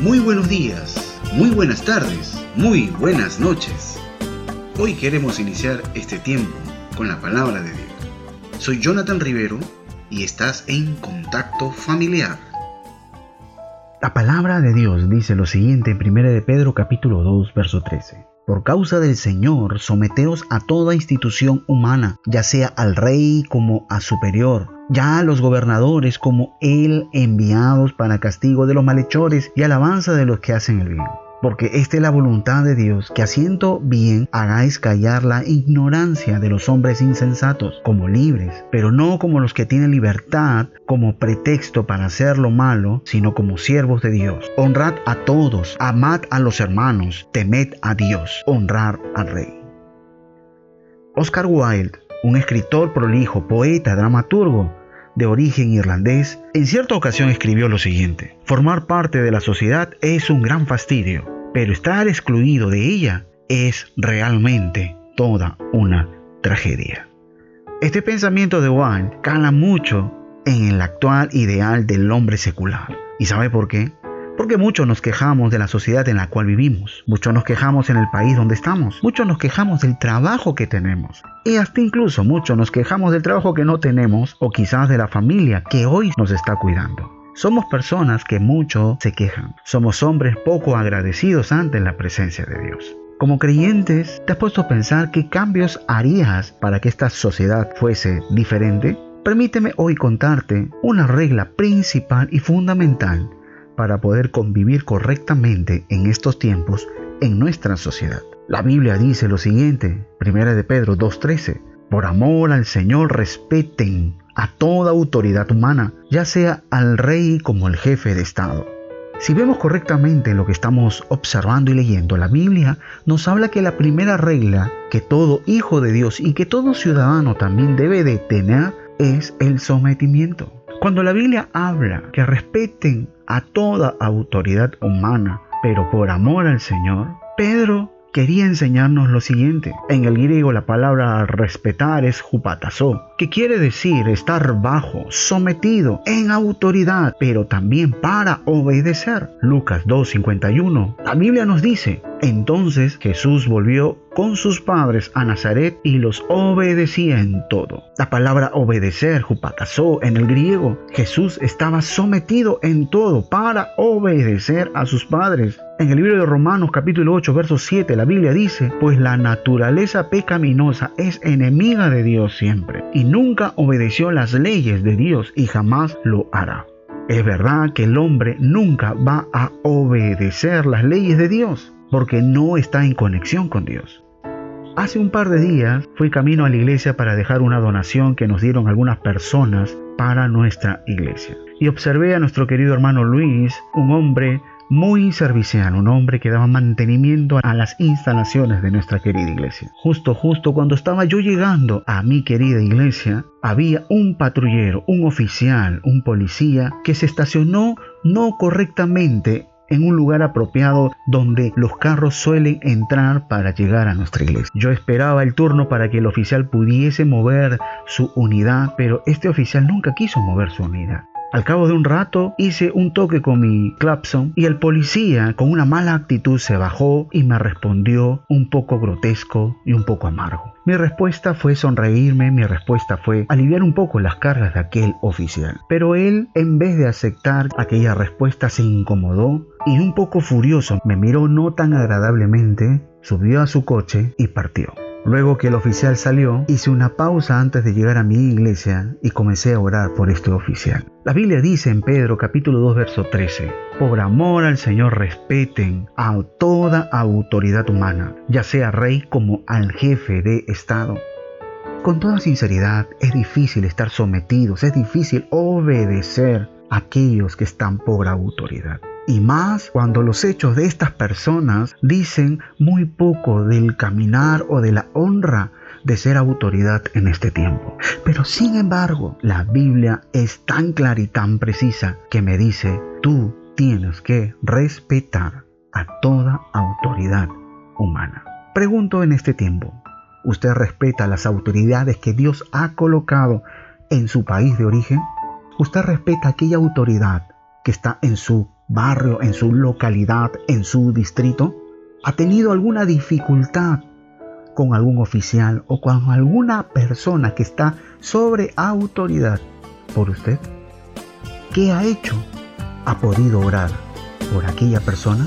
Muy buenos días, muy buenas tardes, muy buenas noches. Hoy queremos iniciar este tiempo con la palabra de Dios. Soy Jonathan Rivero y estás en Contacto Familiar. La palabra de Dios dice lo siguiente en 1 de Pedro capítulo 2 verso 13. Por causa del Señor, someteos a toda institución humana, ya sea al rey como a superior, ya a los gobernadores como él enviados para castigo de los malhechores y alabanza de los que hacen el bien porque esta es la voluntad de Dios, que haciendo bien hagáis callar la ignorancia de los hombres insensatos, como libres, pero no como los que tienen libertad como pretexto para hacer lo malo, sino como siervos de Dios. Honrad a todos, amad a los hermanos, temed a Dios, honrar al rey. Oscar Wilde, un escritor prolijo, poeta, dramaturgo, de origen irlandés, en cierta ocasión escribió lo siguiente, formar parte de la sociedad es un gran fastidio, pero estar excluido de ella es realmente toda una tragedia. Este pensamiento de Wilde cala mucho en el actual ideal del hombre secular. ¿Y sabe por qué? Porque muchos nos quejamos de la sociedad en la cual vivimos, muchos nos quejamos en el país donde estamos, muchos nos quejamos del trabajo que tenemos y hasta incluso muchos nos quejamos del trabajo que no tenemos o quizás de la familia que hoy nos está cuidando. Somos personas que mucho se quejan, somos hombres poco agradecidos ante la presencia de Dios. Como creyentes, ¿te has puesto a pensar qué cambios harías para que esta sociedad fuese diferente? Permíteme hoy contarte una regla principal y fundamental para poder convivir correctamente en estos tiempos en nuestra sociedad. La Biblia dice lo siguiente, 1 de Pedro 2.13, por amor al Señor respeten a toda autoridad humana, ya sea al rey como el jefe de Estado. Si vemos correctamente lo que estamos observando y leyendo, la Biblia nos habla que la primera regla que todo hijo de Dios y que todo ciudadano también debe de tener es el sometimiento. Cuando la Biblia habla que respeten a toda autoridad humana, pero por amor al Señor, Pedro quería enseñarnos lo siguiente. En el griego la palabra respetar es jupatazo, que quiere decir estar bajo, sometido, en autoridad, pero también para obedecer. Lucas 2.51. La Biblia nos dice, entonces Jesús volvió con sus padres a Nazaret y los obedecía en todo. La palabra obedecer, jupatazó, en el griego, Jesús estaba sometido en todo para obedecer a sus padres. En el libro de Romanos capítulo 8, verso 7, la Biblia dice, pues la naturaleza pecaminosa es enemiga de Dios siempre nunca obedeció las leyes de Dios y jamás lo hará. Es verdad que el hombre nunca va a obedecer las leyes de Dios porque no está en conexión con Dios. Hace un par de días fui camino a la iglesia para dejar una donación que nos dieron algunas personas para nuestra iglesia. Y observé a nuestro querido hermano Luis, un hombre muy servicial, un hombre que daba mantenimiento a las instalaciones de nuestra querida iglesia. Justo, justo cuando estaba yo llegando a mi querida iglesia, había un patrullero, un oficial, un policía que se estacionó no correctamente en un lugar apropiado donde los carros suelen entrar para llegar a nuestra iglesia. Yo esperaba el turno para que el oficial pudiese mover su unidad, pero este oficial nunca quiso mover su unidad. Al cabo de un rato hice un toque con mi clapson y el policía con una mala actitud se bajó y me respondió un poco grotesco y un poco amargo. Mi respuesta fue sonreírme, mi respuesta fue aliviar un poco las cargas de aquel oficial. Pero él, en vez de aceptar aquella respuesta, se incomodó y un poco furioso me miró no tan agradablemente, subió a su coche y partió. Luego que el oficial salió, hice una pausa antes de llegar a mi iglesia y comencé a orar por este oficial. La Biblia dice en Pedro capítulo 2 verso 13, por amor al Señor respeten a toda autoridad humana, ya sea rey como al jefe de Estado. Con toda sinceridad, es difícil estar sometidos, es difícil obedecer a aquellos que están por autoridad y más cuando los hechos de estas personas dicen muy poco del caminar o de la honra de ser autoridad en este tiempo. Pero sin embargo, la Biblia es tan clara y tan precisa que me dice, tú tienes que respetar a toda autoridad humana. Pregunto en este tiempo, ¿usted respeta las autoridades que Dios ha colocado en su país de origen? ¿Usted respeta aquella autoridad que está en su barrio, en su localidad, en su distrito, ha tenido alguna dificultad con algún oficial o con alguna persona que está sobre autoridad por usted? ¿Qué ha hecho? ¿Ha podido orar por aquella persona?